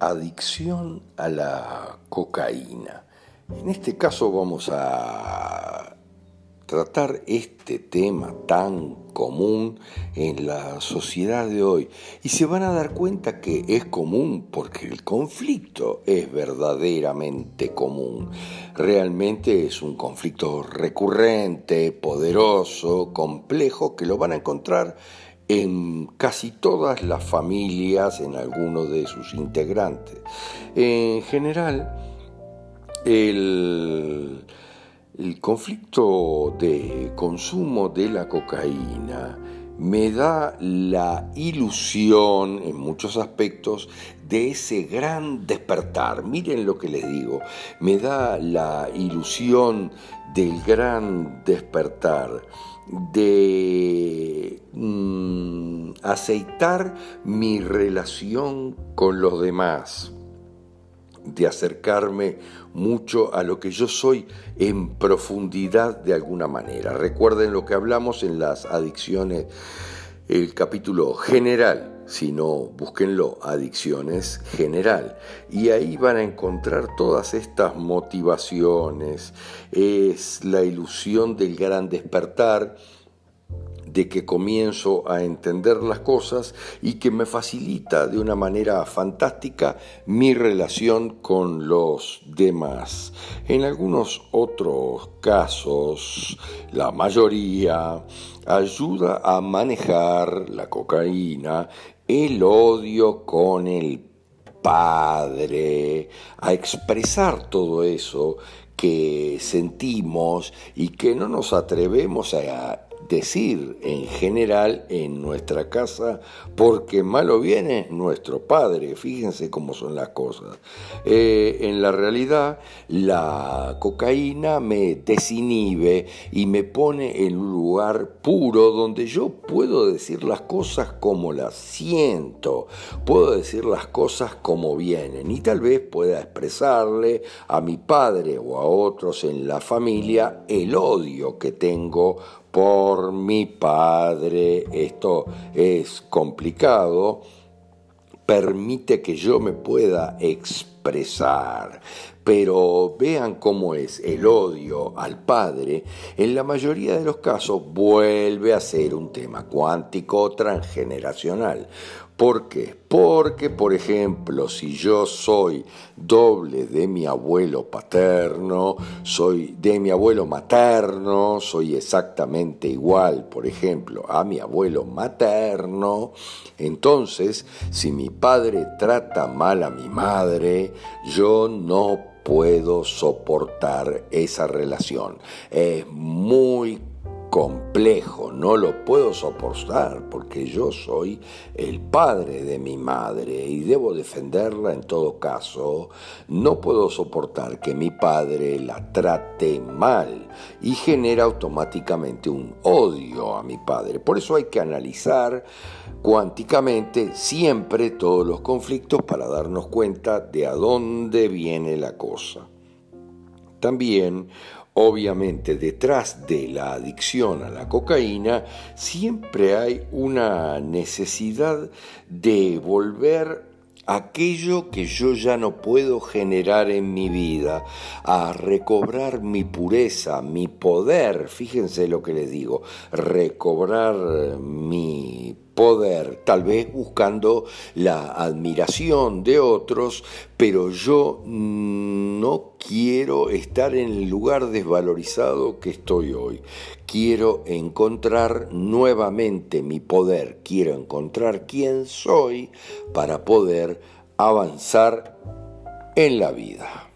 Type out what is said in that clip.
adicción a la cocaína. En este caso vamos a tratar este tema tan común en la sociedad de hoy y se van a dar cuenta que es común porque el conflicto es verdaderamente común. Realmente es un conflicto recurrente, poderoso, complejo que lo van a encontrar en casi todas las familias, en algunos de sus integrantes. En general, el conflicto de consumo de la cocaína me da la ilusión, en muchos aspectos, de ese gran despertar. Miren lo que les digo, me da la ilusión del gran despertar, de mm, aceitar mi relación con los demás de acercarme mucho a lo que yo soy en profundidad de alguna manera. Recuerden lo que hablamos en las adicciones, el capítulo general, si no, búsquenlo, adicciones general. Y ahí van a encontrar todas estas motivaciones, es la ilusión del gran despertar, de que comienzo a entender las cosas y que me facilita de una manera fantástica mi relación con los demás. En algunos otros casos, la mayoría, ayuda a manejar la cocaína, el odio con el padre, a expresar todo eso que sentimos y que no nos atrevemos a decir en general en nuestra casa, porque malo viene nuestro Padre. Fíjense cómo son las cosas. Eh, en la realidad, la cocaína me desinhibe y me pone en un lugar puro donde yo puedo decir las cosas como las siento, puedo decir las cosas como vienen y tal vez pueda expresarle a mi padre o a otros en la familia el odio que tengo por mi padre, esto es complicado, permite que yo me pueda expresar. Pero vean cómo es el odio al padre, en la mayoría de los casos vuelve a ser un tema cuántico transgeneracional. ¿Por qué? Porque, por ejemplo, si yo soy doble de mi abuelo paterno, soy de mi abuelo materno, soy exactamente igual, por ejemplo, a mi abuelo materno, entonces, si mi padre trata mal a mi madre, yo no puedo soportar esa relación. Es muy no lo puedo soportar porque yo soy el padre de mi madre y debo defenderla en todo caso. No puedo soportar que mi padre la trate mal y genera automáticamente un odio a mi padre. Por eso hay que analizar cuánticamente siempre todos los conflictos para darnos cuenta de a dónde viene la cosa. También Obviamente detrás de la adicción a la cocaína siempre hay una necesidad de volver aquello que yo ya no puedo generar en mi vida, a recobrar mi pureza, mi poder, fíjense lo que les digo, recobrar mi poder, tal vez buscando la admiración de otros, pero yo no quiero estar en el lugar desvalorizado que estoy hoy. Quiero encontrar nuevamente mi poder, quiero encontrar quién soy para poder avanzar en la vida.